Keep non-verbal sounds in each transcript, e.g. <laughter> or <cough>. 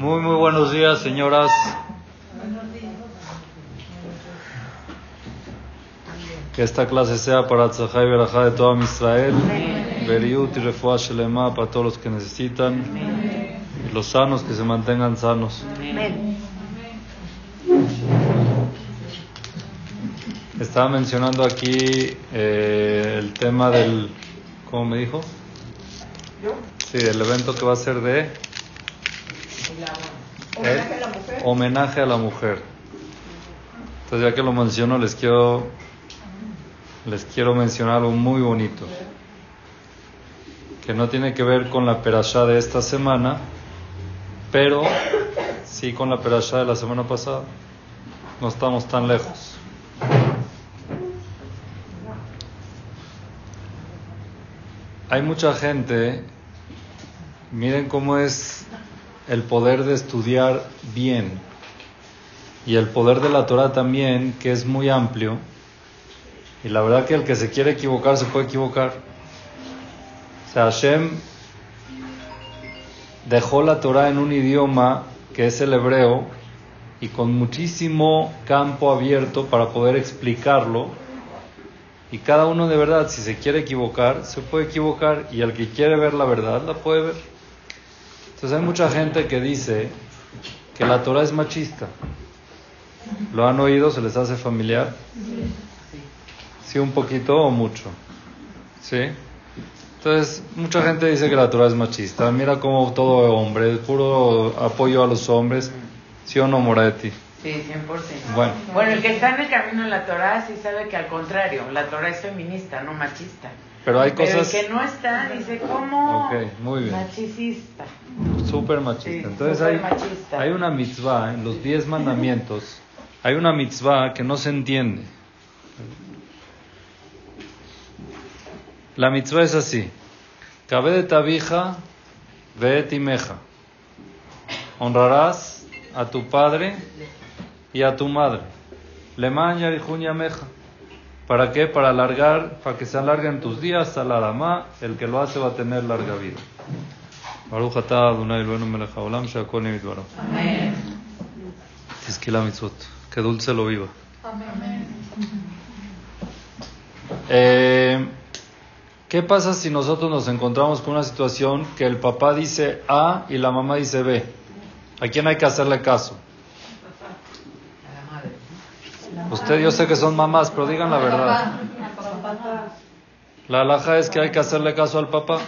Muy, muy buenos días, señoras. Que esta clase sea para Tzahai Berajá de toda Israel. Beriut y Refuah Shelema para todos los que necesitan. Y los sanos que se mantengan sanos. Estaba mencionando aquí eh, el tema del. ¿Cómo me dijo? Sí, el evento que va a ser de. Homenaje a la mujer. Entonces, ya que lo menciono, les quiero, les quiero mencionar algo muy bonito. Que no tiene que ver con la perashá de esta semana, pero sí con la perashá de la semana pasada. No estamos tan lejos. Hay mucha gente, miren cómo es el poder de estudiar bien y el poder de la Torah también, que es muy amplio. Y la verdad que el que se quiere equivocar se puede equivocar. O sea, Hashem dejó la Torah en un idioma que es el hebreo y con muchísimo campo abierto para poder explicarlo. Y cada uno de verdad, si se quiere equivocar, se puede equivocar y el que quiere ver la verdad, la puede ver. Entonces hay mucha gente que dice que la Torah es machista. ¿Lo han oído? ¿Se les hace familiar? Sí, un poquito o mucho. ¿Sí? Entonces, mucha gente dice que la Torah es machista. Mira cómo todo hombre, puro apoyo a los hombres. ¿Sí o no, Moretti? Sí, 100%. Bueno. Bueno, el que está en el camino de la Torah sí sabe que al contrario, la Torah es feminista, no machista. Pero hay Pero cosas el que no está dice como Ok, muy bien. machicista. súper machistas. Sí, Entonces hay, machista. hay una mitzvah en los diez mandamientos. Hay una mitzvah que no se entiende. La mitzvah es así. Cabe de tabija, ve timeja. Honrarás a tu padre y a tu madre. Leman yarihun yameja. ¿Para qué? Para alargar, para que se alarguen tus días, saladamá, el que lo hace va a tener larga vida. Baruch atah Adonai Eloheinu melech haolam she'akol nהיה מדברו. תזכי למצוות, que dulce lo viva. Eh, ¿Qué pasa si nosotros nos encontramos con una situación que el papá dice A y la mamá dice B? ¿A quién hay que hacerle caso? Usted, yo sé que son mamás, pero digan la verdad. La alhaja es que hay que hacerle caso al papá.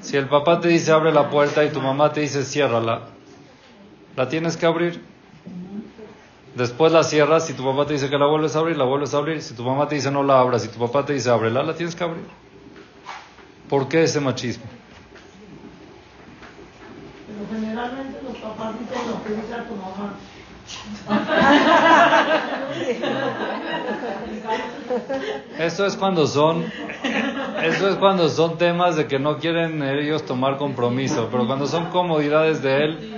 Si el papá te dice abre la puerta y tu mamá te dice ciérrala, la tienes que abrir. Después la cierras, si tu papá te dice que la vuelves a abrir, la vuelves a abrir. Si tu mamá te dice no la abras, si tu papá te dice ábrela, la tienes que abrir. ¿Por qué ese machismo? Pero generalmente los papás dicen lo que dice a tu mamá. Eso es cuando son, es cuando son temas de que no quieren ellos tomar compromiso, pero cuando son comodidades de él,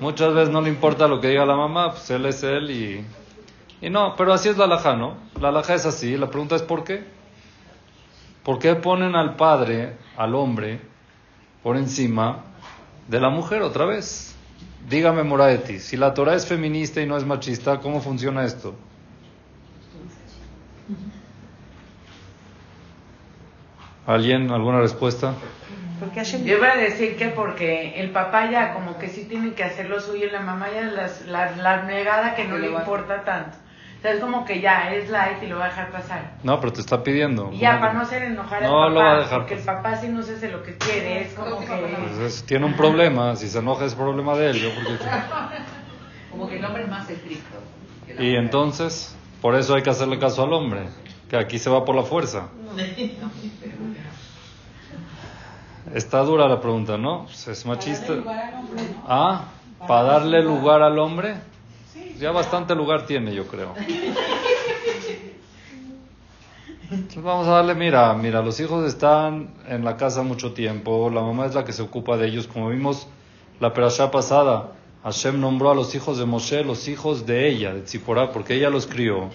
muchas veces no le importa lo que diga la mamá, pues él es él y, y no, pero así es la alhaja, ¿no? La alhaja es así, la pregunta es ¿por qué? ¿Por qué ponen al padre, al hombre, por encima de la mujer otra vez? Dígame, Moraeti, si la Torah es feminista y no es machista, ¿cómo funciona esto? ¿Alguien? ¿Alguna respuesta? Porque Hashem Yo voy a decir que porque el papá ya como que sí tiene que hacer lo suyo y la mamá ya las- la, la negada que no le importa tanto. Sea, es como que ya es light y lo va a dejar pasar. No, pero te está pidiendo. Y ya, para no hacer enojar al No papá, lo va a dejar porque el papá sí no se hace lo que quiere, es como que... Pues es- tiene un problema, si se enoja es problema de él. yo porque- <laughs> Como que el hombre es más estricto. Y mujer. entonces, por eso hay que hacerle caso al hombre, que aquí se va por la fuerza. Está dura la pregunta, ¿no? Pues es machista. Ah, para darle lugar al hombre. Ya bastante lugar tiene, yo creo. Entonces vamos a darle, mira, mira, los hijos están en la casa mucho tiempo, la mamá es la que se ocupa de ellos, como vimos la perashá pasada, Hashem nombró a los hijos de Moshe los hijos de ella, de Tzipporá, porque ella los crió.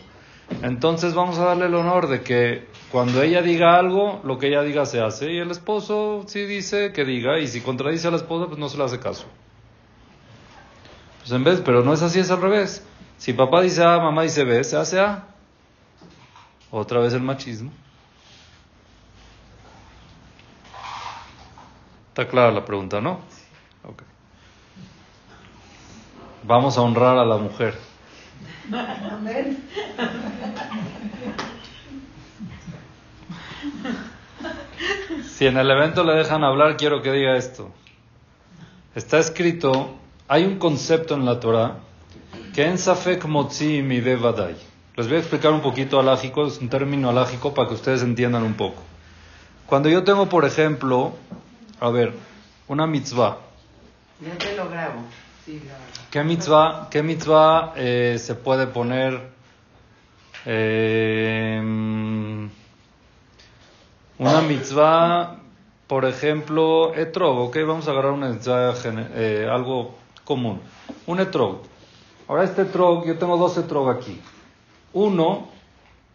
Entonces vamos a darle el honor de que cuando ella diga algo, lo que ella diga se hace, y el esposo sí dice que diga, y si contradice a la esposa, pues no se le hace caso. Pues en vez, pero no es así, es al revés. Si papá dice A, mamá dice B, se hace A. Otra vez el machismo. Está clara la pregunta, ¿no? Ok. Vamos a honrar a la mujer. Si en el evento le dejan hablar, quiero que diga esto. Está escrito, hay un concepto en la Torah que en Safek Motzi mi Vadai. Les voy a explicar un poquito alágico, es un término alágico para que ustedes entiendan un poco. Cuando yo tengo, por ejemplo, a ver, una mitzvah. Ya te lo grabo. ¿Qué mitzvah, qué mitzvah eh, se puede poner? Eh, una mitzvah, por ejemplo, etrog, ok, vamos a agarrar una mitzvah, eh, algo común. Un etrog. Ahora este etrog, yo tengo dos etrog aquí. Uno,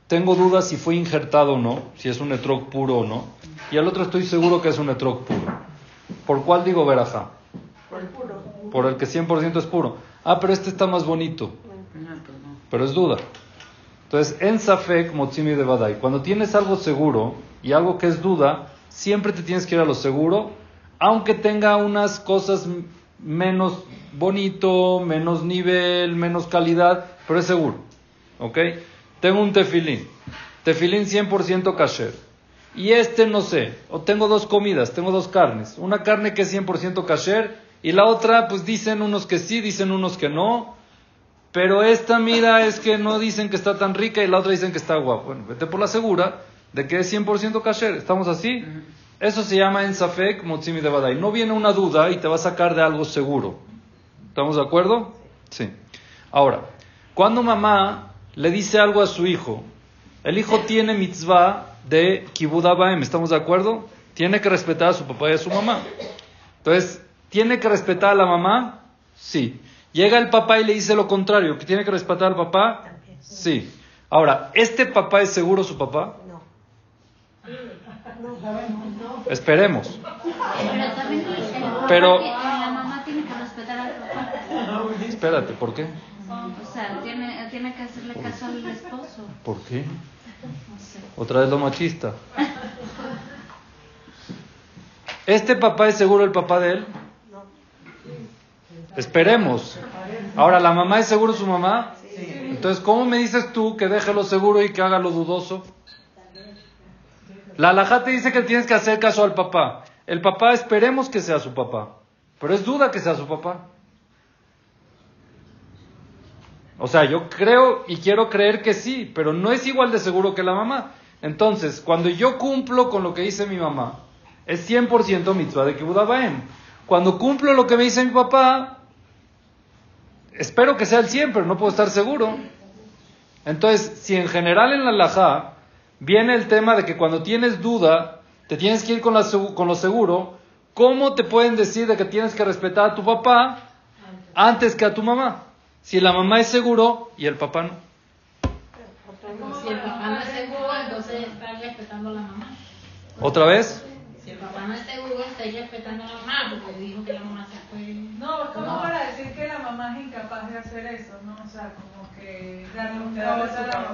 tengo dudas si fue injertado o no, si es un etrog puro o no. Y el otro estoy seguro que es un etrog puro. ¿Por cuál digo veraja? Por el puro. Por el que 100% es puro. Ah, pero este está más bonito. Pero es duda. Entonces, en Safek, Motzimi de Badai, cuando tienes algo seguro y algo que es duda, siempre te tienes que ir a lo seguro, aunque tenga unas cosas menos bonito, menos nivel, menos calidad, pero es seguro. ¿Ok? Tengo un tefilín. Tefilín 100% kasher. Y este no sé. O tengo dos comidas, tengo dos carnes. Una carne que es 100% kasher y la otra, pues dicen unos que sí, dicen unos que no. Pero esta, mira, es que no dicen que está tan rica y la otra dicen que está guapa. Bueno, vete por la segura de que es 100% kasher. ¿Estamos así? Eso se llama en Safek Motzimi de Badai. No viene una duda y te va a sacar de algo seguro. ¿Estamos de acuerdo? Sí. Ahora, cuando mamá le dice algo a su hijo, el hijo tiene mitzvah de Kibud Abaem, ¿estamos de acuerdo? Tiene que respetar a su papá y a su mamá. Entonces, ¿tiene que respetar a la mamá? Sí. Llega el papá y le dice lo contrario, que tiene que respetar al papá? Sí. Ahora, ¿este papá es seguro su papá? No. Esperemos. Pero también el papá Pero- que- la mamá tiene que respetar al papá. Espérate, ¿por qué? O sea, tiene, tiene que hacerle caso al esposo. ¿Por qué? No sé. Otra vez lo machista. ¿Este papá es seguro el papá de él? Esperemos. Ahora, ¿la mamá es seguro su mamá? Entonces, ¿cómo me dices tú que deje lo seguro y que haga lo dudoso? La alajá te dice que tienes que hacer caso al papá. El papá esperemos que sea su papá. Pero es duda que sea su papá. O sea, yo creo y quiero creer que sí, pero no es igual de seguro que la mamá. Entonces, cuando yo cumplo con lo que dice mi mamá, es 100% mitzvah de Kibbutz Abaem. Cuando cumplo lo que me dice mi papá, espero que sea el 100, pero no puedo estar seguro. Entonces, si en general en la halajá viene el tema de que cuando tienes duda, te tienes que ir con, la con lo seguro, ¿cómo te pueden decir de que tienes que respetar a tu papá antes que a tu mamá? Si la mamá es seguro y el papá no. Si el papá no es seguro, entonces está respetando a la mamá. ¿Otra vez? Si el papá no es seguro, está respetando a la mamá porque dijo que la mamá se fue. No, es como para decir que la mamá es incapaz de hacer eso, ¿no? O sea, como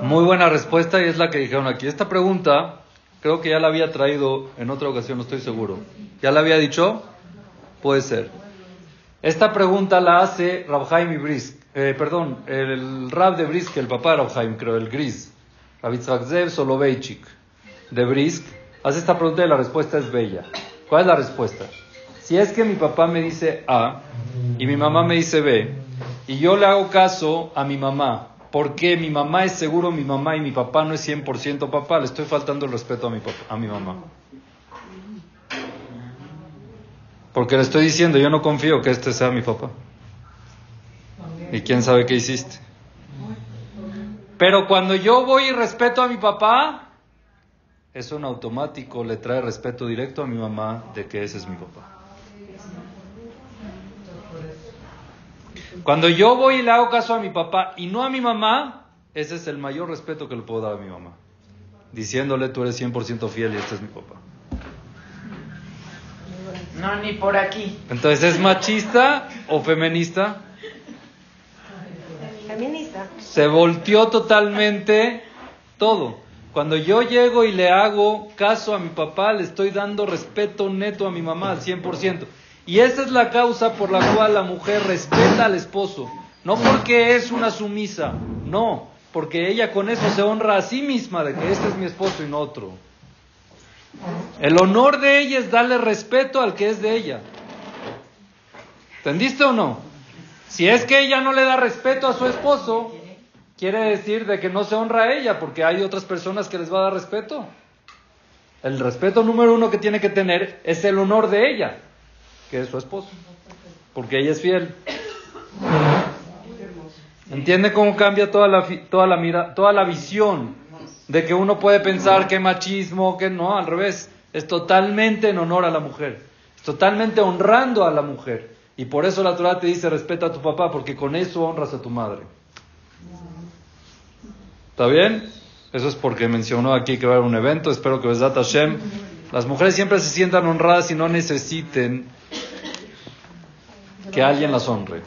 Muy buena respuesta y es la que dijeron aquí. Esta pregunta creo que ya la había traído en otra ocasión, no estoy seguro. ¿Ya la había dicho? Puede ser. Esta pregunta la hace Rabhaim y Brisk. Eh, perdón, el Rab de Brisk, el papá de Rabhaim, creo, el Gris. Rabitzak Zev Soloveitchik de Brisk. Hace esta pregunta y la respuesta es bella. ¿Cuál es la respuesta? Si es que mi papá me dice A y mi mamá me dice B y yo le hago caso a mi mamá porque mi mamá es seguro mi mamá y mi papá no es 100% papá, le estoy faltando el respeto a mi, papá, a mi mamá. Porque le estoy diciendo, yo no confío que este sea mi papá. Y quién sabe qué hiciste. Pero cuando yo voy y respeto a mi papá, eso en automático le trae respeto directo a mi mamá de que ese es mi papá. Cuando yo voy y le hago caso a mi papá y no a mi mamá, ese es el mayor respeto que le puedo dar a mi mamá. Diciéndole, tú eres 100% fiel y este es mi papá. No, ni por aquí. Entonces, ¿es machista o feminista? Se volteó totalmente todo. Cuando yo llego y le hago caso a mi papá, le estoy dando respeto neto a mi mamá al 100%. Y esa es la causa por la cual la mujer respeta al esposo. No porque es una sumisa, no, porque ella con eso se honra a sí misma de que este es mi esposo y no otro. El honor de ella es darle respeto al que es de ella. ¿Entendiste o no? Si es que ella no le da respeto a su esposo, quiere decir de que no se honra a ella, porque hay otras personas que les va a dar respeto. El respeto número uno que tiene que tener es el honor de ella, que es su esposo, porque ella es fiel. ¿Entiende cómo cambia toda la, toda la, mira, toda la visión de que uno puede pensar que machismo, que no, al revés, es totalmente en honor a la mujer, es totalmente honrando a la mujer. Y por eso la Torah te dice respeta a tu papá, porque con eso honras a tu madre. ¿Está bien? Eso es porque mencionó aquí que va a haber un evento. Espero que Besat Hashem, las mujeres siempre se sientan honradas y no necesiten que alguien las honre.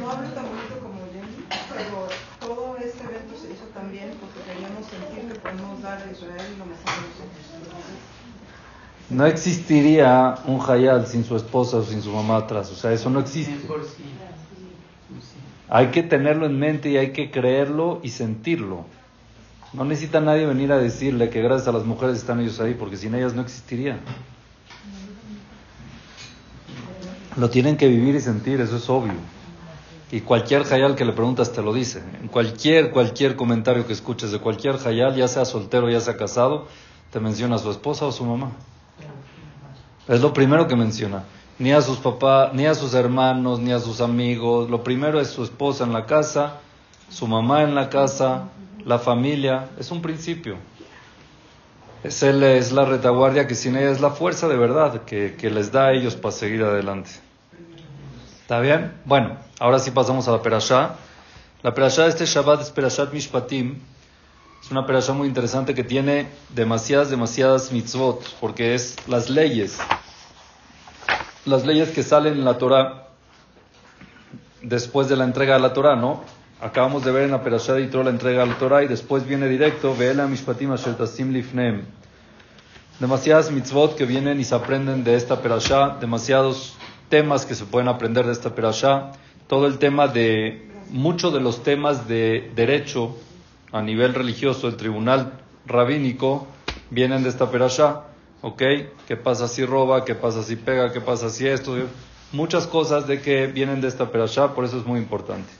No hablo tan bonito como Jenny, pero todo este evento se hizo también porque queríamos sentir que podemos dar a Israel lo mejor de nosotros. No existiría un Hayal sin su esposa o sin su mamá atrás. O sea, eso no existe. Hay que tenerlo en mente y hay que creerlo y sentirlo. No necesita nadie venir a decirle que gracias a las mujeres están ellos ahí, porque sin ellas no existiría. Lo tienen que vivir y sentir, eso es obvio. Y cualquier hayal que le preguntas te lo dice. En cualquier, cualquier comentario que escuches de cualquier hayal, ya sea soltero, ya sea casado, te menciona a su esposa o su mamá. Es lo primero que menciona. Ni a sus papás, ni a sus hermanos, ni a sus amigos. Lo primero es su esposa en la casa, su mamá en la casa, la familia. Es un principio. Es, él, es la retaguardia que sin ella es la fuerza de verdad que, que les da a ellos para seguir adelante. ¿Está bien? Bueno, ahora sí pasamos a la perashá. La perashá de este Shabbat es Perashat Mishpatim. Es una perashá muy interesante que tiene demasiadas, demasiadas mitzvot, porque es las leyes las leyes que salen en la Torah después de la entrega de la Torah, ¿no? Acabamos de ver en la Perashá de Yitro la entrega de la Torah y después viene directo, Ve'ela Mishpatim Asher Tasim Lifnem. Demasiadas mitzvot que vienen y se aprenden de esta Perashá, demasiados temas que se pueden aprender de esta Perashá, todo el tema de, muchos de los temas de derecho a nivel religioso, el tribunal rabínico, vienen de esta Perashá. ¿Ok? ¿Qué pasa si roba? ¿Qué pasa si pega? ¿Qué pasa si esto? Muchas cosas de que vienen de esta perashá, por eso es muy importante.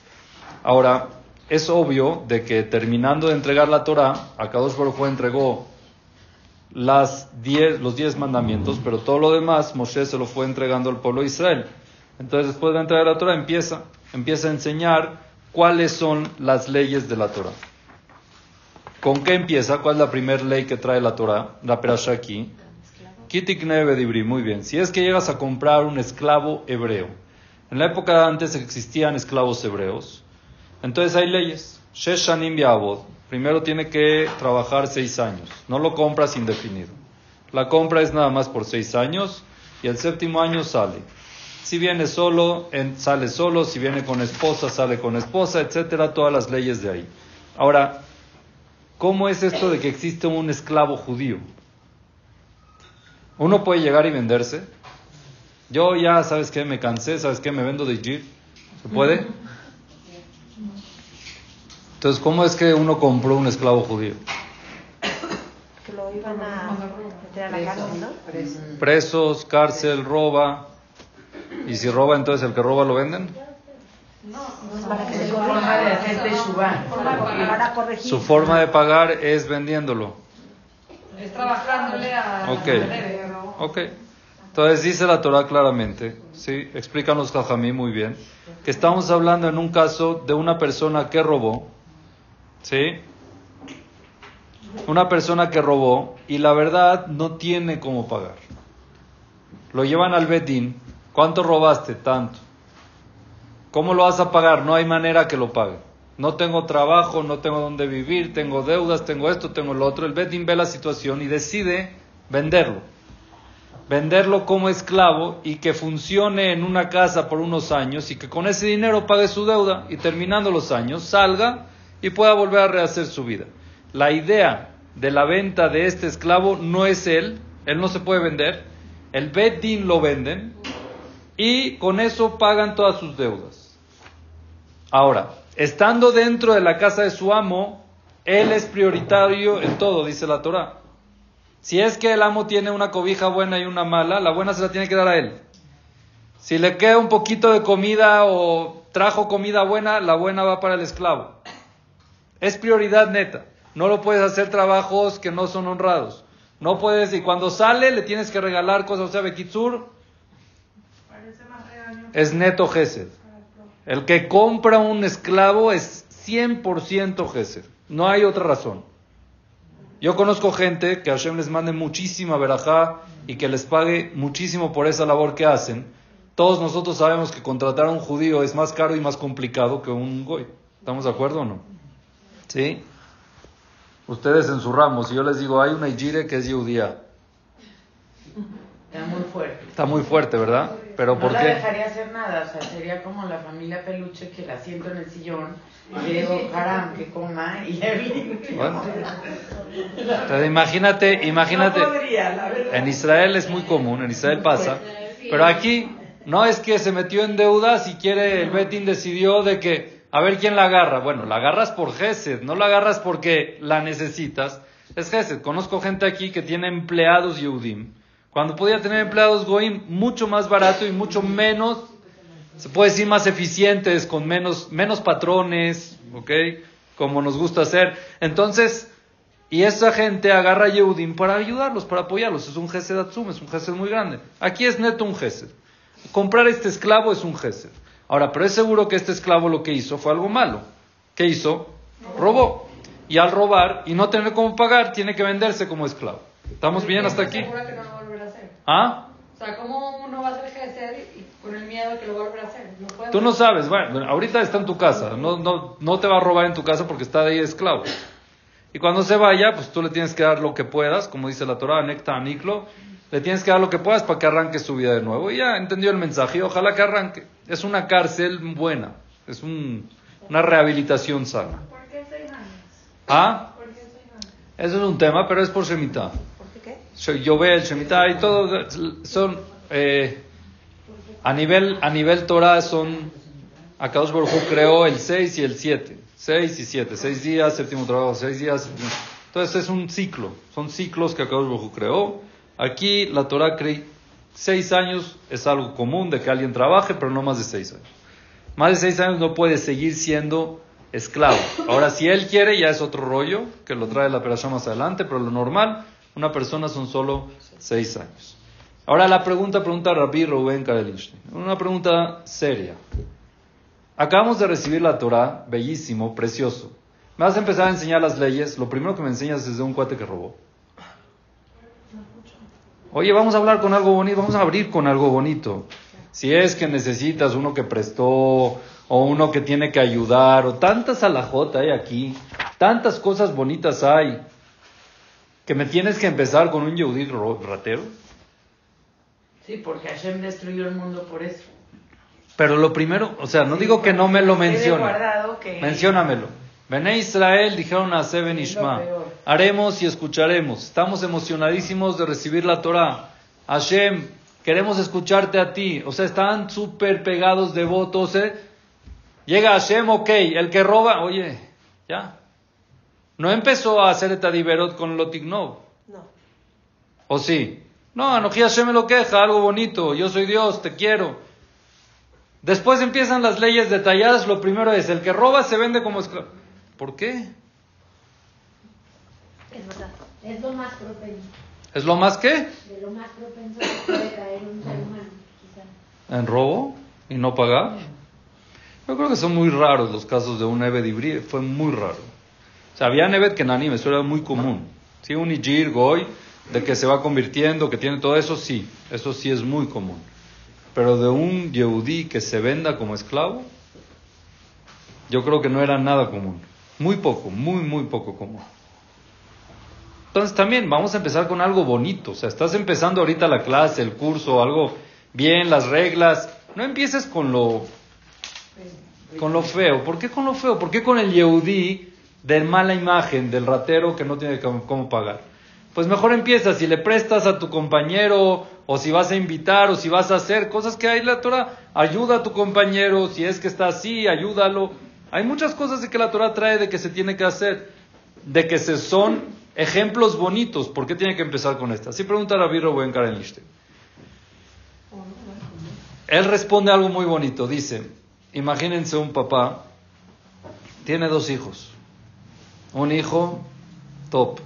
Ahora, es obvio de que terminando de entregar la Torah, Akadosh Baruj Hu entregó las diez, los diez mandamientos, pero todo lo demás Moshe se lo fue entregando al pueblo de Israel. Entonces, después de entregar la Torah, empieza, empieza a enseñar cuáles son las leyes de la Torah. ¿Con qué empieza? ¿Cuál es la primera ley que trae la Torah? La perashá aquí. Muy bien. Si es que llegas a comprar un esclavo hebreo, en la época antes existían esclavos hebreos, entonces hay leyes. Sheshanim primero tiene que trabajar seis años, no lo compras indefinido. La compra es nada más por seis años y el séptimo año sale. Si viene solo, sale solo, si viene con esposa, sale con esposa, etcétera, todas las leyes de ahí. Ahora, ¿cómo es esto de que existe un esclavo judío? Uno puede llegar y venderse. Yo ya, ¿sabes qué? Me cansé, ¿sabes qué? Me vendo de Jeep. ¿Se puede? Entonces, ¿cómo es que uno compró un esclavo judío? Que lo iban a meter a la cárcel, ¿no? Presos, cárcel, roba. Y si roba, entonces el que roba lo venden. Para que Es se su forma de hacer corregir. Su forma de pagar es vendiéndolo. Es trabajándole a Ok. Ok. Entonces dice la Torah claramente, ¿sí? Explican los Jajamí muy bien, que estamos hablando en un caso de una persona que robó, ¿sí? Una persona que robó y la verdad no tiene cómo pagar. Lo llevan al Bedín. ¿Cuánto robaste? Tanto. ¿Cómo lo vas a pagar? No hay manera que lo pague. No tengo trabajo, no tengo dónde vivir, tengo deudas, tengo esto, tengo lo otro. El Bedín ve la situación y decide venderlo. venderlo como esclavo y que funcione en una casa por unos años y que con ese dinero pague su deuda y terminando los años salga y pueda volver a rehacer su vida. La idea de la venta de este esclavo no es él, él no se puede vender, el Beddin lo venden y con eso pagan todas sus deudas. Ahora, estando dentro de la casa de su amo, él es prioritario en todo, dice la Torah. Si es que el amo tiene una cobija buena y una mala, la buena se la tiene que dar a él. Si le queda un poquito de comida o trajo comida buena, la buena va para el esclavo. Es prioridad neta. No lo puedes hacer trabajos que no son honrados. No puedes, y cuando sale le tienes que regalar cosas. O sea, Bekitsur es neto Gesed. El que compra un esclavo es 100% Gesed. No hay otra razón. Yo conozco gente que Hashem les mande muchísima verajá y que les pague muchísimo por esa labor que hacen. Todos nosotros sabemos que contratar a un judío es más caro y más complicado que un goy. ¿Estamos de acuerdo o no? ¿Sí? Ustedes en su ramo, si yo les digo, hay una Ijire que es judía. Está muy fuerte. Está muy fuerte, ¿verdad? Pero no ¿por la qué? dejaría hacer nada, o sea, sería como la familia peluche que la siento en el sillón y le digo, haram, que coma y. Bueno. Entonces, imagínate, imagínate. No podría, la verdad. En Israel es muy común, en Israel pasa. Pero aquí no es que se metió en deuda, si quiere el Betín decidió de que a ver quién la agarra. Bueno, la agarras por Gesed, no la agarras porque la necesitas. Es Gesed. Conozco gente aquí que tiene empleados Yehudim. Cuando podía tener empleados Goim mucho más barato y mucho menos, se puede decir más eficientes, con menos, menos patrones, ¿ok? Como nos gusta hacer. Entonces, y esa gente agarra a Yehudim para ayudarlos, para apoyarlos. Es un Gesed Atzum, es un Gesed muy grande. Aquí es neto un Gesed. Comprar este esclavo es un Gesed. Ahora, pero es seguro que este esclavo lo que hizo fue algo malo. ¿Qué hizo? Robó. Y al robar y no tener cómo pagar, tiene que venderse como esclavo. ¿Estamos bien hasta aquí? Que no lo volverá a hacer. ¿Ah? O sea, ¿cómo uno va a hacer y con el miedo que lo va a volver a hacer? No puede Tú no sabes, bueno, ahorita está en tu casa, no, no, no te va a robar en tu casa porque está de ahí esclavo. Y cuando se vaya, pues tú le tienes que dar lo que puedas, como dice la Torah, Necta Aniklo, le tienes que dar lo que puedas para que arranque su vida de nuevo. Y ya entendió el mensaje, y ojalá que arranque. Es una cárcel buena, es un- una rehabilitación sana. ¿Por qué seis años? ¿Ah? ¿Por qué seis años? Eso es un tema, pero es por Shemitah. ¿Por qué qué? Yo- Yovel, Shemitah y todo son eh, a nivel a nivel Torah son Akadosh Baruj creó el 6 y el 7, 6 y 7, 6 días, séptimo trabajo, 6 días. séptimo- Entonces es un ciclo, son ciclos que Akadosh Baruj creó. Aquí la Torah cree 6 años es algo común de que alguien trabaje, pero no más de 6 años. Más de 6 años no puede seguir siendo esclavo. Ahora, si él quiere, ya es otro rollo, que lo trae la operación más adelante, pero lo normal, una persona son solo 6 años. Ahora la pregunta, pregunta Rabbi Rubén Karelinstein. Una pregunta seria. Acabamos de recibir la Torah, bellísimo, precioso. Me vas a empezar a enseñar las leyes. Lo primero que me enseñas es de un cuate que robó. Oye, vamos a hablar con algo bonito, vamos a abrir con algo bonito. Si es que necesitas uno que prestó o uno que tiene que ayudar o tantas alajot hay aquí, tantas cosas bonitas hay, que me tienes que empezar con un Yehudí ro- ratero. Sí, porque Hashem destruyó el mundo por eso. Pero lo primero, o sea, no digo que no me lo mencione. Menciónamelo. Bené Israel dijeron a Seben Ishma, haremos y escucharemos. Estamos emocionadísimos de recibir la Torah. Hashem, queremos escucharte a ti. O sea, están súper pegados devotos. ¿eh? Llega Hashem, ok, el que roba, oye, ya. No empezó a hacer Etadiverot con Lotignov. No. ¿O sí? No, Anoji Hashem me lo queja, algo bonito. Yo soy Dios, te quiero. Después empiezan las leyes detalladas. Lo primero es, el que roba se vende como esclavo. ¿Por qué? Es verdad. Es lo más propenso. ¿Es lo más que? De lo más propenso que puede caer un ser humano, quizá. ¿En robo? ¿Y no pagar? Yo creo que son muy raros los casos de un Eved Ibrí. Fue muy raro. O sea, había Eved Kenanim, eso era muy común. Sí, un Ijir, Goy, de que se va convirtiendo, que tiene todo eso, sí. Eso sí es muy común. Pero de un Yehudí que se venda como esclavo, yo creo que no era nada común. Muy poco, muy, muy poco común. Entonces también vamos a empezar con algo bonito. O sea, estás empezando ahorita la clase, el curso, algo bien, las reglas. No empieces con lo, con lo feo. ¿Por qué con lo feo? ¿Por qué con el Yehudí de mala imagen, del ratero que no tiene cómo pagar? Pues mejor empieza, si le prestas a tu compañero, o si vas a invitar, o si vas a hacer cosas que hay en la Torah, ayuda a tu compañero, si es que está así, ayúdalo. Hay muchas cosas que la Torah trae de que se tiene que hacer, de que se son ejemplos bonitos. ¿Por qué tiene que empezar con esta? Así pregunta Rabbi Rubén Karenishte. Él responde algo muy bonito. Dice, imagínense un papá, tiene dos hijos. Un hijo top,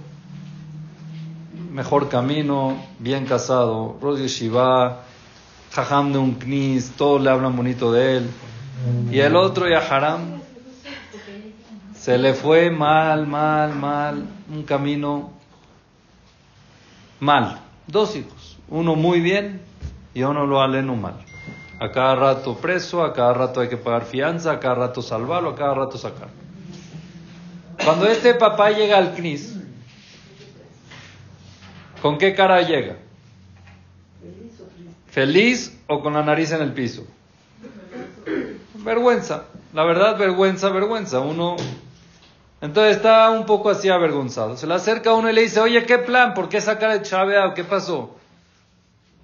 mejor camino, bien casado, Rosh Shiva, Jajam de un Knis, todos le hablan bonito de él. Y el otro, Yaharam, se le fue mal, mal, mal, un camino mal. Dos hijos, uno muy bien y uno lo aleno mal. A cada rato preso, a cada rato hay que pagar fianza, a cada rato salvarlo, a cada rato sacar. Cuando este papá llega al CNIS, ¿con qué cara llega? ¿Feliz o con la nariz en el piso? Vergüenza, la verdad, vergüenza, vergüenza. Uno, entonces está un poco así avergonzado. Se le acerca a uno y le dice, oye, ¿qué plan? ¿Por qué sacar el chaveado? ¿Qué pasó?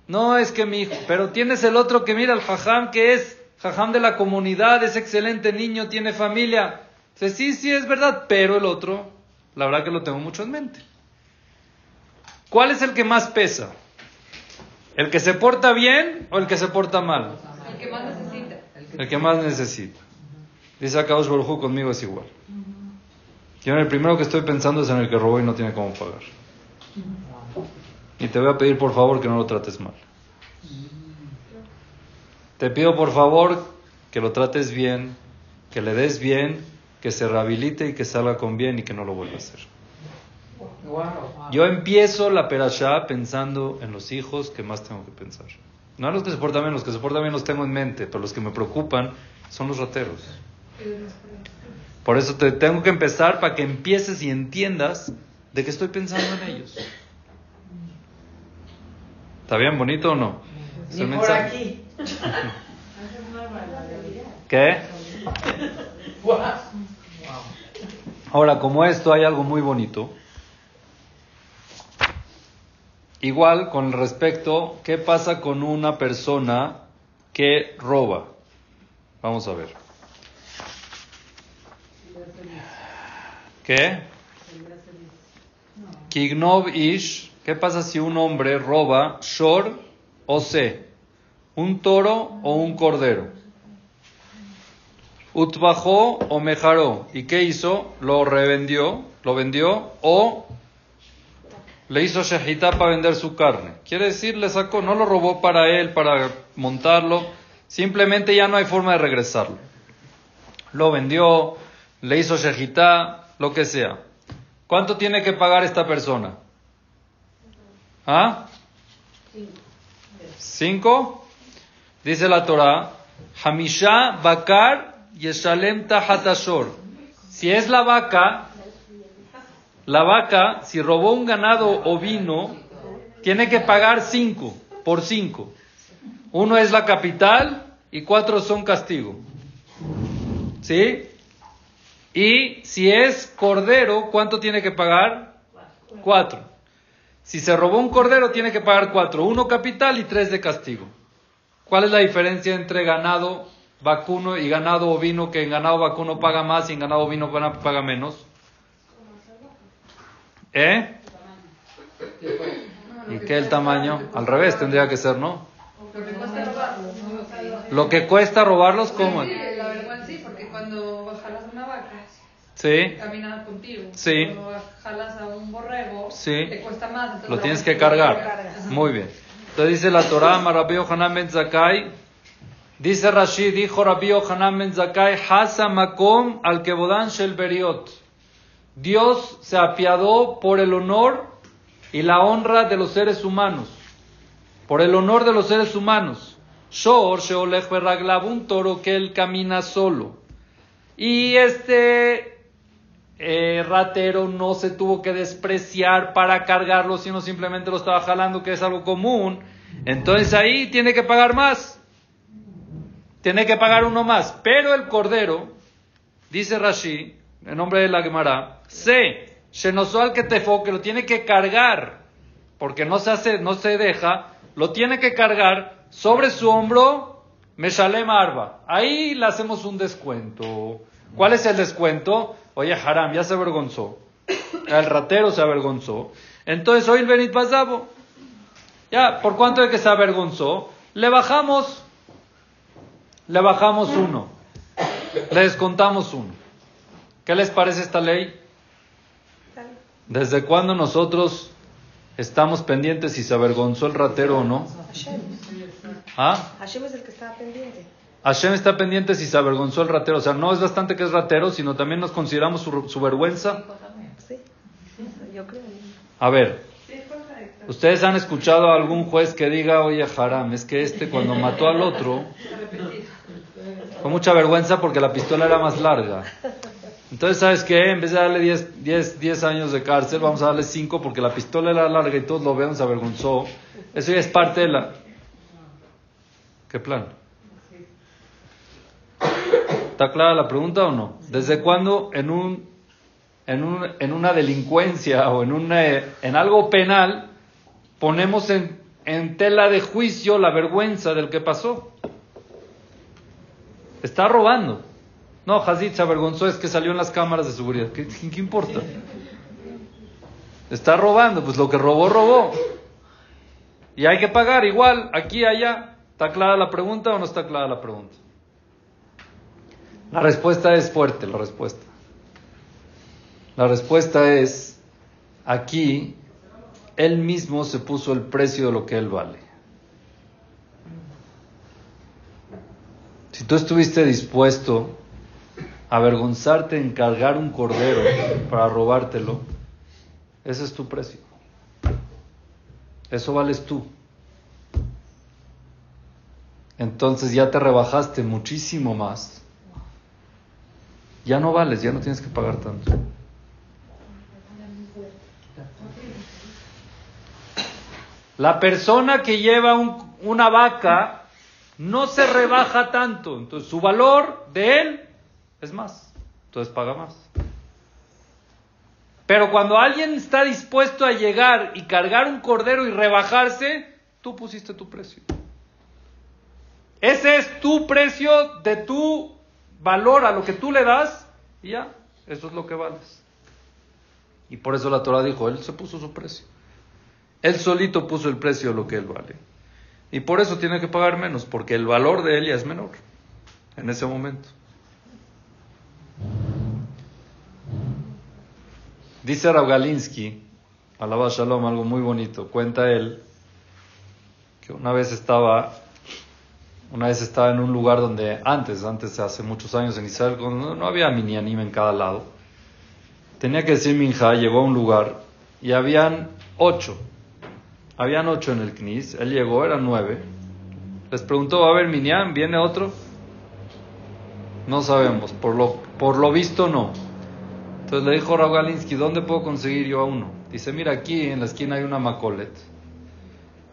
No, es que mi hijo, pero tienes el otro que mira, el jajam, que es jajam de la comunidad, es excelente niño, tiene familia. Dice, sí, sí, es verdad, pero el otro, la verdad que lo tengo mucho en mente. ¿Cuál es el que más pesa? ¿El que se porta bien o el que se porta mal? El que más necesita. El que más necesita. Dice acá Baruj conmigo es igual. Yo en el primero que estoy pensando es en el que robó y no tiene cómo pagar. Y te voy a pedir por favor que no lo trates mal. Te pido por favor que lo trates bien, que le des bien, que se rehabilite y que salga con bien y que no lo vuelva a hacer. Yo empiezo la perashá pensando en los hijos que más tengo que pensar. No en los que se portan bien, los que se portan bien los tengo en mente, pero los que me preocupan son los rateros. Por eso te tengo que empezar para que empieces y entiendas de que estoy pensando en ellos. ¿Está bien bonito o no? Ni por aquí. ¿Qué? Ahora, como esto hay algo muy bonito. Igual con respecto, ¿qué pasa con una persona que roba? Vamos a ver. ¿Qué? Kignov Ish, ¿qué pasa si un hombre roba Shor o Se? ¿Un toro o un cordero? Utbajó o mejaró. ¿Y qué hizo? Lo revendió, lo vendió o le hizo shejitá para vender su carne. Quiere decir, le sacó, no lo robó para él, para montarlo, simplemente ya no hay forma de regresarlo. Lo vendió, le hizo shejitá, lo que sea. ¿Cuánto tiene que pagar esta persona? ¿Ah? ¿Cinco? Dice la Torah, Hamisha Bakar Yeshalem Tahatashor. Si es la vaca, la vaca, si robó un ganado ovino, tiene que pagar cinco por cinco. Uno es la capital y cuatro son castigo. ¿Sí? Y si es cordero, ¿cuánto tiene que pagar? Cuatro. Si se robó un cordero, tiene que pagar cuatro. Uno capital y tres de castigo. ¿Cuál es la diferencia entre ganado vacuno y ganado ovino? Que en ganado vacuno paga más y en ganado ovino paga menos. ¿Eh? ¿Y qué el tamaño? Al revés tendría que ser, ¿no? Lo que cuesta robarlos. Lo que cuesta robarlos, ¿cómo? Sí, la vergüenza sí, porque cuando jalas una vaca, Sí, camina contigo. Sí. Cuando jalas a un borrego, Sí. te cuesta más. lo tienes que cargar. Muy bien. Entonces dice la Torah, Rabbi Yohanan ben Zakai, dice Rashi, dijo Rabbi Yohanan ben Zakai, Hasa makom al kebodan shel beriot. Dios se apiadó por el honor y la honra de los seres humanos. Por el honor de los seres humanos. Shor sheolech berraglav, un toro que él camina solo. Y este eh, ratero no se tuvo que despreciar para cargarlo, sino simplemente lo estaba jalando, que es algo común, entonces ahí tiene que pagar más. Tiene que pagar uno más. Pero el cordero, dice Rashi, en nombre de la Gemara, se, al que te que lo tiene que cargar, porque no se hace, no se deja, lo tiene que cargar sobre su hombro, Meshalem Arba. Ahí le hacemos un descuento. ¿Cuál es el descuento? Oye, Haram, ya se avergonzó. El ratero se avergonzó. Entonces hoy el Benit. Ya, ¿por cuánto de que se avergonzó? Le bajamos. Le bajamos uno. Le descontamos uno. ¿Qué les parece esta ley? ¿Desde cuándo nosotros estamos pendientes si se avergonzó el ratero o no? ¿Ah? Hashem es el que está pendiente. Hashem está pendiente si se avergonzó el ratero. O sea, no es bastante que es ratero, sino también nos consideramos su, vergüenza. Sí, yo creo. A ver, ¿ustedes han escuchado a algún juez que diga, oye, Haram, es que este cuando mató al otro, con mucha vergüenza porque la pistola era más larga? Entonces, ¿sabes qué? En vez de darle 10, 10, años de cárcel, vamos a darle 5 porque la pistola era larga y todos lo vean, se avergonzó. Eso ya es parte de la... ¿Qué plan? ¿Está clara la pregunta o no? ¿Desde cuándo en, un, en, un, en una delincuencia o en, una, en algo penal ponemos en, en tela de juicio la vergüenza del que pasó? Está robando. No, Hazid se avergonzó, es que salió en las cámaras de seguridad. ¿Qué, ¿Qué, importa? Está robando, pues lo que robó, robó. Y hay que pagar igual, aquí, allá. ¿Está clara la pregunta o no está clara la pregunta? La respuesta es fuerte, la respuesta. La respuesta es, aquí, él mismo se puso el precio de lo que él vale. Si tú estuviste dispuesto a avergonzarte en cargar un cordero para robártelo, ese es tu precio. Eso vales tú. Entonces ya te rebajaste muchísimo más ya no vales, ya no tienes que pagar tanto. La persona que lleva una vaca no se rebaja tanto, entonces su valor de él es más, entonces paga más. Pero cuando alguien está dispuesto a llegar y cargar un cordero y rebajarse, tú pusiste tu precio. Ese es tu precio de tu valor a lo que tú le das y ya, eso es lo que vales. Y por eso la Torah dijo, él se puso su precio. Él solito puso el precio de lo que él vale. Y por eso tiene que pagar menos, porque el valor de él ya es menor en ese momento. Dice Raugalinsky, alaba Shalom, algo muy bonito. Cuenta él que una vez estaba una vez estaba en un lugar donde antes, antes hace muchos años en Israel, no, no había mini anime en cada lado. Tenía que decir Minja, llegó a un lugar y habían ocho. Habían ocho en el CNIS, él llegó, eran nueve. Les preguntó, ¿va a haber minyan? ¿Viene otro? No sabemos, por lo, por lo visto no. Entonces le dijo Galinsky, ¿dónde puedo conseguir yo a uno? Dice, mira, aquí en la esquina hay una Macolet.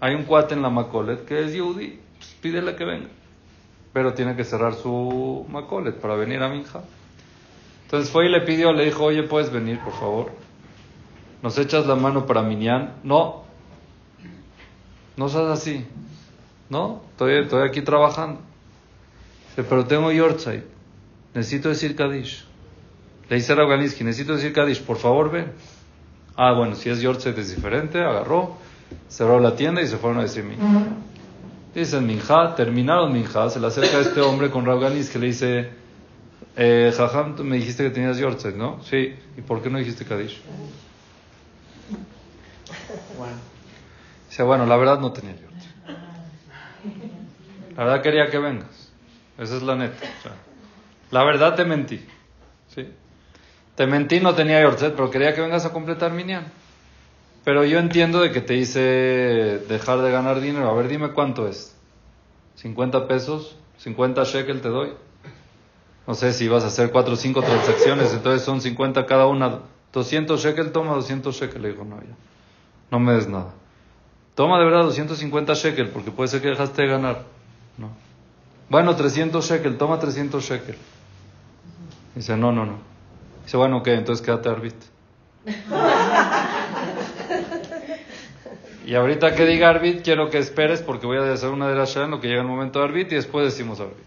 Hay un cuate en la Macolet que es Yehudi pídele que venga. Pero tiene que cerrar su Macolet para venir a Minja. Entonces fue y le pidió, le dijo, oye, ¿puedes venir, por favor? ¿Nos echas la mano para Minyan? No. No seas así. No, estoy, estoy aquí trabajando. Dice, pero tengo Yortzeit. Necesito decir Kadish. Le dice a Raganiski, necesito decir Kadish, por favor ven. Ah, bueno, si es Yortzeit es diferente, agarró, cerró la tienda y se fueron a decir mí. Dicen Minja, terminaron Minja, se le acerca a este hombre con Rauganis que le dice, eh, Jajam, tú me dijiste que tenías Yortzeit, ¿no? Sí, ¿y por qué no dijiste Kadish? Bueno. Dice, bueno, la verdad no tenía Yortzeit. La verdad quería que vengas. Esa es la neta. la verdad te mentí. ¿sí? Te mentí, no tenía Yortzeit, pero quería que vengas a completar Minyan. Pero yo entiendo de que te hice dejar de ganar dinero. A ver, dime cuánto es. ¿50 pesos? ¿50 shekel te doy? no sé si vas a hacer cuatro o cinco transacciones, entonces son 50 cada una, 200 shekel, toma 200 shekel. Le dijo, no, ya, no me des nada. Toma de verdad 250 shekel, porque puede ser que dejaste de ganar. No. Bueno, 300 shekel, toma 300 shekel. Dice, no, no, no. Dice, bueno, ok, entonces quédate arbit. <laughs> y ahorita que diga arbit, quiero que esperes porque voy a hacer una de las en lo que llega el momento de arbit y después decimos arbit.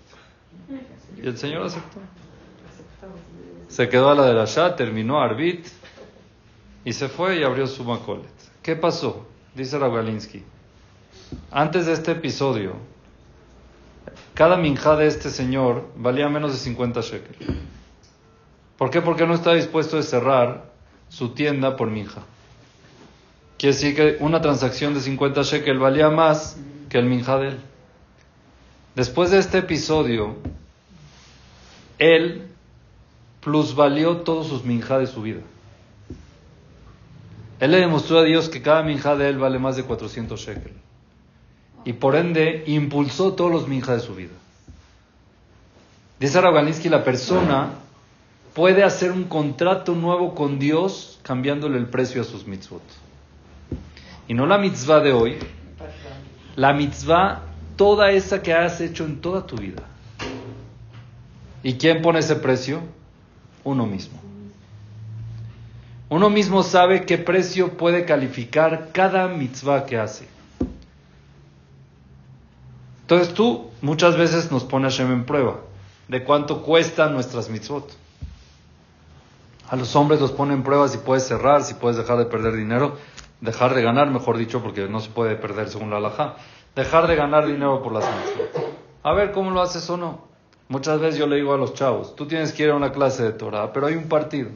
Y el Señor aceptó. Se quedó a la de la terminó arbit y se fue y abrió su macolet. ¿Qué pasó? Dice Rabalinsky. Antes de este episodio, cada minja de este señor valía menos de 50 shekels. ¿Por qué? Porque no está dispuesto a cerrar su tienda por minja. Quiere decir que una transacción de 50 shekel valía más que el minja de él. Después de este episodio, él plusvalió todos sus minja de su vida. Él le demostró a Dios que cada minja de él vale más de 400 shekel. Y por ende impulsó todos los minja de su vida. Dice Rabaninsky, la persona puede hacer un contrato nuevo con Dios cambiándole el precio a sus mitzvot. Y no la mitzvah de hoy, la mitzvah toda esa que has hecho en toda tu vida. ¿Y quién pone ese precio? Uno mismo. Uno mismo sabe qué precio puede calificar cada mitzvah que hace. Entonces tú muchas veces nos pones en prueba de cuánto cuestan nuestras mitzvot. A los hombres los ponen en prueba si puedes cerrar, si puedes dejar de perder dinero, dejar de ganar, mejor dicho, porque no se puede perder según la alhaja. Dejar de ganar dinero por las mitzvot. A ver cómo lo haces o no. Muchas veces yo le digo a los chavos, tú tienes que ir a una clase de Torah, pero hay un partido.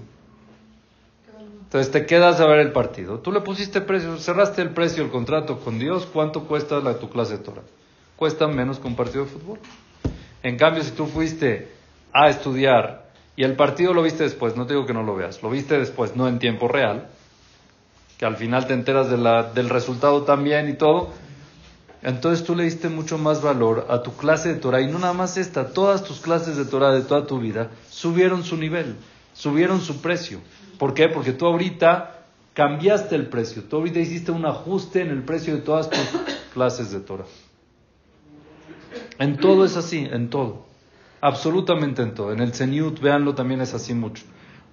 Entonces te quedas a ver el partido. Tú le pusiste precio, cerraste el precio, el contrato con Dios, ¿cuánto cuesta la, tu clase de Torah? Cuesta menos que un partido de fútbol. En cambio, si tú fuiste a estudiar y el partido lo viste después, no te digo que no lo veas, lo viste después, no en tiempo real, que al final te enteras del resultado también y todo, entonces tú le diste mucho más valor a tu clase de Torah y no nada más esta, todas tus clases de Torah de toda tu vida subieron su nivel, subieron su precio. ¿Por qué? Porque tú ahorita cambiaste el precio, tú ahorita hiciste un ajuste en el precio de todas tus clases de Torah. En todo es así, en todo. Absolutamente en todo. En el Zeniut, véanlo, también es así mucho.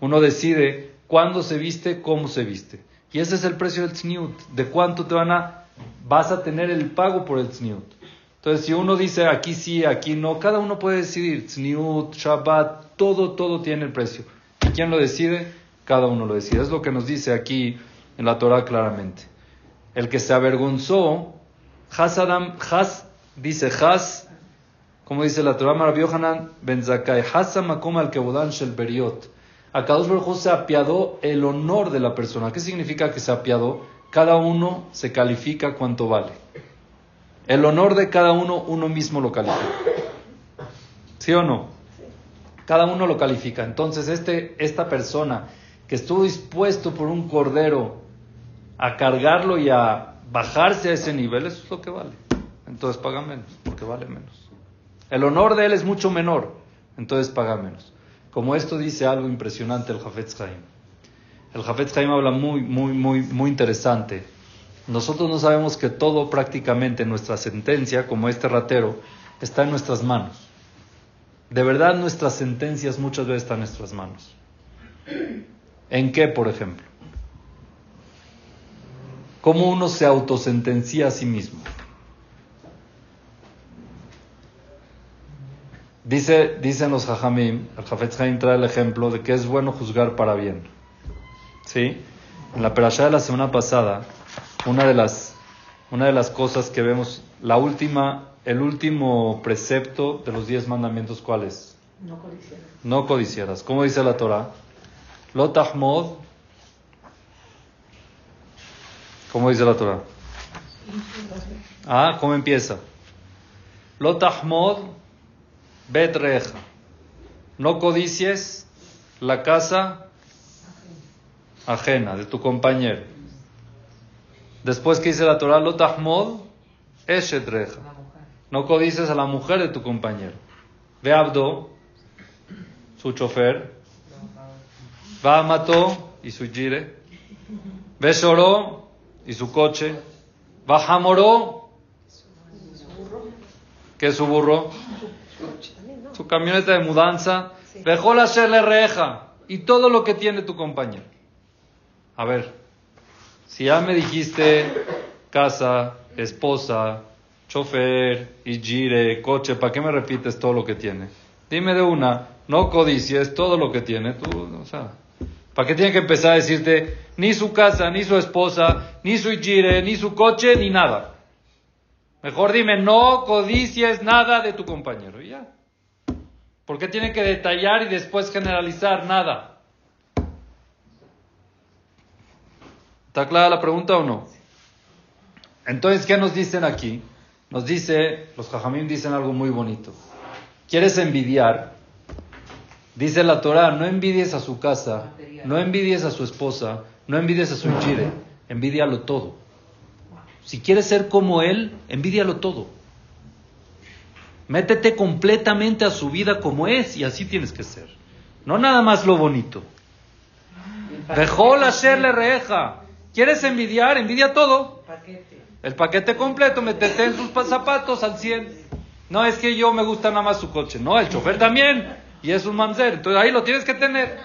Uno decide cuándo se viste, cómo se viste. Y ese es el precio del Zeniut. De cuánto te van a, vas a tener el pago por el Zeniut. Entonces, si uno dice aquí sí, aquí no, cada uno puede decidir. Tzniut, Shabbat, todo, todo tiene el precio. ¿Y quién lo decide? Cada uno lo decide. Es lo que nos dice aquí en la Torah claramente. El que se avergonzó, Has Adam, Has, dice Has como dice la Torah, Rabbi Yohanan ben Zakai, Makom al Shel Beriot. Akadosh Baruj se apiadó el honor de la persona. ¿Qué significa que se apiadó? Cada uno se califica cuánto vale. El honor de cada uno, uno mismo lo califica. ¿Sí o no? Cada uno lo califica. Entonces, este, esta persona que estuvo dispuesto por un cordero a cargarlo y a bajarse a ese nivel, eso es lo que vale. Entonces paga menos, porque vale menos. El honor de él es mucho menor, entonces paga menos. Como esto dice algo impresionante el Jafetz Haim. El Jafetz Haim habla muy, muy, muy, muy interesante. Nosotros no sabemos que todo prácticamente nuestra sentencia, como este ratero, está en nuestras manos. De verdad nuestras sentencias muchas veces están en nuestras manos. ¿En qué, por ejemplo? ¿Cómo uno se autosentencia a sí mismo? Dice, dicen los Jajamim, el Jafetz Haim trae el ejemplo de que es bueno juzgar para bien. ¿Sí? En la perashá de la semana pasada, una de las, una de las cosas que vemos, la última, el último precepto de los diez mandamientos, ¿cuál es? No codicieras. No codicieras. ¿Cómo dice la Torah? Lo tahmod. ¿Cómo dice la Torah? Ah, ¿cómo empieza? Lo tahmod Betreja. No codicies la casa ajena de tu compañero. Después que dice la Torah, lo tahmod eshetreja. No codices a la mujer de tu compañero. Ve abdo, su chofer. Va Mató y su gire. Ve Shoró y su coche. Va Hamoró, que es su burro. Su camioneta de mudanza. Dejó la reja y todo lo que tiene tu compañero. A ver, si ya me dijiste casa, esposa, chofer, y gire, coche, ¿para qué me repites todo lo que tiene? Dime de una, no codicies todo lo que tiene, tú, o sea, ¿para qué tiene que empezar a decirte ni su casa, ni su esposa, ni su gire, ni su coche, ni nada? Mejor dime, no codicies nada de tu compañero, y ya. ¿Por qué tiene que detallar y después generalizar nada? ¿Está clara la pregunta o no? Entonces, ¿qué nos dicen aquí? Nos dice, los jajamim dicen algo muy bonito. ¿Quieres envidiar? Dice la Torah, no envidies a su casa, no envidies a su esposa, no envidies a su chile, envidialo todo. Si quieres ser como él, envidialo todo. Métete completamente a su vida como es y así tienes que ser. No nada más lo bonito. Dejó la le reja. ¿Quieres envidiar? Envidia todo. El paquete completo, métete en sus zapatos al 100. No es que yo me gusta nada más su coche. No, el chofer también. Y es un mamzer. Entonces ahí lo tienes que tener.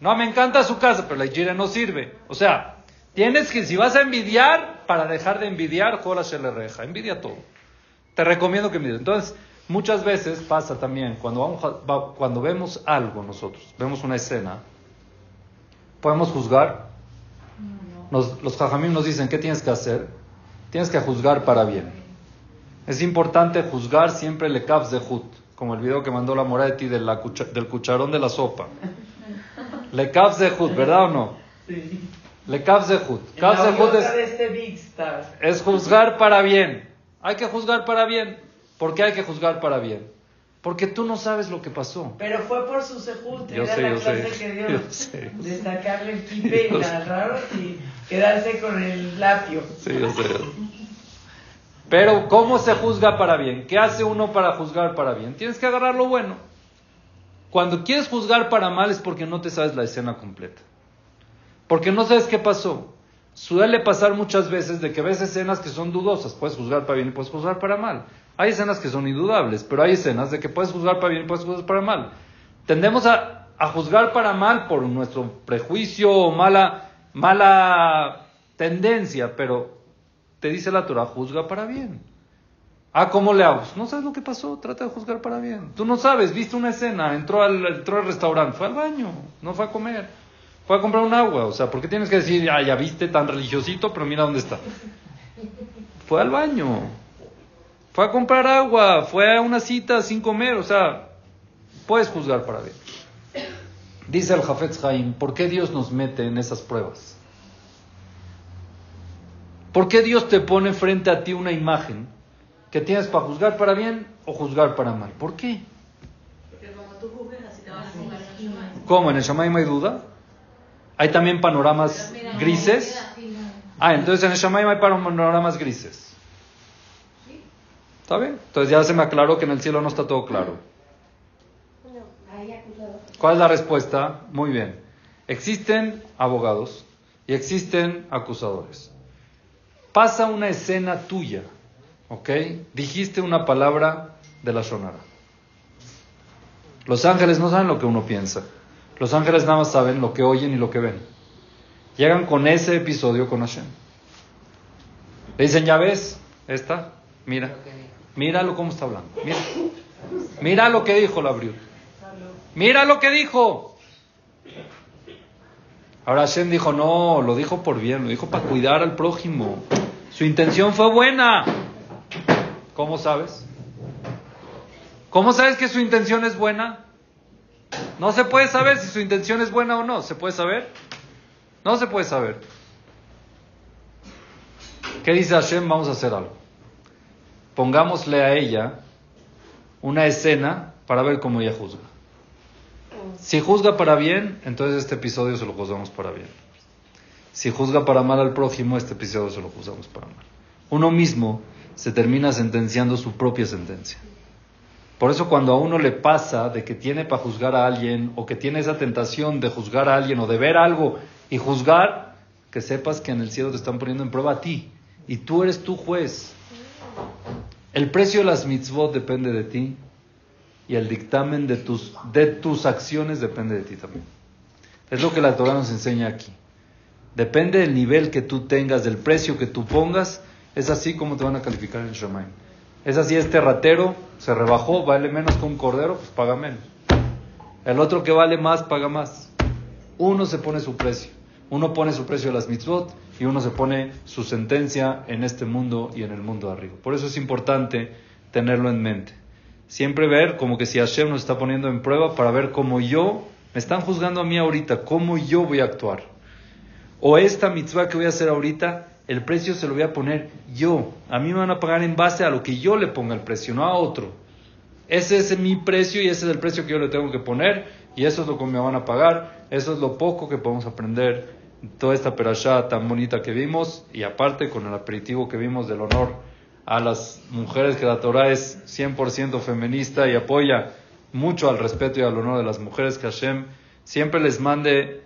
No, me encanta su casa, pero la gire no sirve. O sea, tienes que, si vas a envidiar, para dejar de envidiar, jola le reja. Envidia todo. Te recomiendo que envidies. Entonces, Muchas veces pasa también, cuando, vamos cuando vemos algo nosotros, vemos una escena, podemos juzgar. los jajamim nos dicen, ¿qué tienes que hacer? Tienes que juzgar para bien. Es importante juzgar siempre le caps de Hut, como el video que mandó la Moretti del cucharón de la sopa. Le caps de Hut, ¿verdad o no? Sí. Le caps de Hut. Caps de es, este es juzgar para bien. Hay que juzgar para bien. ¿Por qué hay que juzgar para bien? Porque tú no sabes lo que pasó. Pero fue por su sejut, era sé, la clase que dio <laughs> de sacarle el kipe <laughs> y agarrarlo y quedarse con el lapio. Sí, yo sé. Pero, ¿cómo se juzga para bien? ¿Qué hace uno para juzgar para bien? Tienes que agarrar lo bueno. Cuando quieres juzgar para mal es porque no te sabes la escena completa. Porque no sabes qué pasó. Suele pasar muchas veces de que ves escenas que son dudosas. Puedes juzgar para bien y puedes juzgar para mal. Hay escenas que son indudables, pero hay escenas de que puedes juzgar para bien y puedes juzgar para mal. Tendemos a, juzgar para mal por nuestro prejuicio o mala, mala tendencia, pero te dice la Torah, juzga para bien. Ah, ¿cómo le hago? No sabes lo que pasó, trata de juzgar para bien. Tú no sabes, viste una escena, entró al, entró al restaurante, fue al baño, no fue a comer, fue a comprar un agua. O sea, ¿por qué tienes que decir, ah, ya viste tan religiosito, pero mira dónde está? Fue al baño. Fue a comprar agua, fue a una cita sin comer, o sea, puedes juzgar para ver. Dice el Jafetz Haim, ¿por qué Dios nos mete en esas pruebas? ¿Por qué Dios te pone frente a ti una imagen que tienes para juzgar para bien o juzgar para mal? ¿Por qué? Porque como tú juzgues, así te vas a juzgar en el ¿Cómo? ¿En el Shamayim hay duda? ¿Hay también panoramas grises? Ah, entonces en el Shamayim hay panoramas grises. ¿Está bien? Entonces ya se me aclaró que en el cielo no está todo claro. ¿Cuál es la respuesta? Muy bien. Existen abogados y existen acusadores. Pasa una escena tuya, ¿ok? Dijiste una palabra de la sonara. Los ángeles no saben lo que uno piensa. Los ángeles nada más saben lo que oyen y lo que ven. Llegan con ese episodio con Hashem. Le dicen, ya ves, esta, mira, Míralo cómo está hablando. Mira, lo que dijo la Briut. Mira lo que dijo. Ahora Hashem dijo, no, lo dijo por bien, lo dijo para cuidar al prójimo. Su intención fue buena. ¿Cómo sabes? ¿Cómo sabes que su intención es buena? No se puede saber si su intención es buena o no. ¿Se puede saber? No se puede saber. ¿Qué dice Hashem? Vamos a hacer algo pongámosle a ella una escena para ver cómo ella juzga. Si juzga para bien, entonces este episodio se lo juzgamos para bien. Si juzga para mal al prójimo, este episodio se lo juzgamos para mal. Uno mismo se termina sentenciando su propia sentencia. Por eso cuando a uno le pasa de que tiene para juzgar a alguien o que tiene esa tentación de juzgar a alguien o de ver algo y juzgar, que sepas que en el cielo te están poniendo en prueba a ti y tú eres tu juez. El precio de las mitzvot depende de ti y el dictamen de tus, de tus acciones depende de ti también. Es lo que la Torah nos enseña aquí. Depende del nivel que tú tengas, del precio que tú pongas, es así como te van a calificar en Shemaim. Es así, este ratero se rebajó, vale menos que un cordero, pues paga menos. El otro que vale más, paga más. Uno se pone su precio. Uno pone su precio a las mitzvot y uno se pone su sentencia en este mundo y en el mundo arriba. Por eso es importante tenerlo en mente. Siempre ver como que si Hashem nos está poniendo en prueba para ver cómo yo, me están juzgando a mí ahorita, cómo yo voy a actuar. O esta mitzvah que voy a hacer ahorita, el precio se lo voy a poner yo. A mí me van a pagar en base a lo que yo le ponga el precio, no a otro. Ese es mi precio y ese es el precio que yo le tengo que poner y eso es lo que me van a pagar. Eso es lo poco que podemos aprender toda esta perashá tan bonita que vimos y aparte con el aperitivo que vimos del honor a las mujeres que la Torah es 100% feminista y apoya mucho al respeto y al honor de las mujeres que Hashem siempre les mande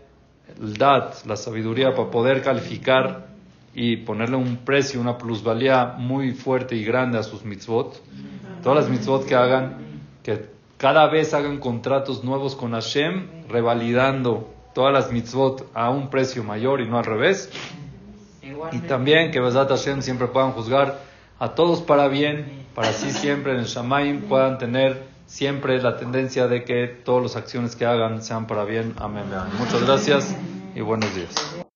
el dat, la sabiduría para poder calificar y ponerle un precio, una plusvalía muy fuerte y grande a sus mitzvot. Todas las mitzvot que hagan, que cada vez hagan contratos nuevos con Hashem, revalidando todas las mitzvot a un precio mayor y no al revés. Y también que Besat Hashem siempre puedan juzgar a todos para bien, para así siempre en el Shamaim puedan tener siempre la tendencia de que todas las acciones que hagan sean para bien. Amén. Muchas gracias y buenos días.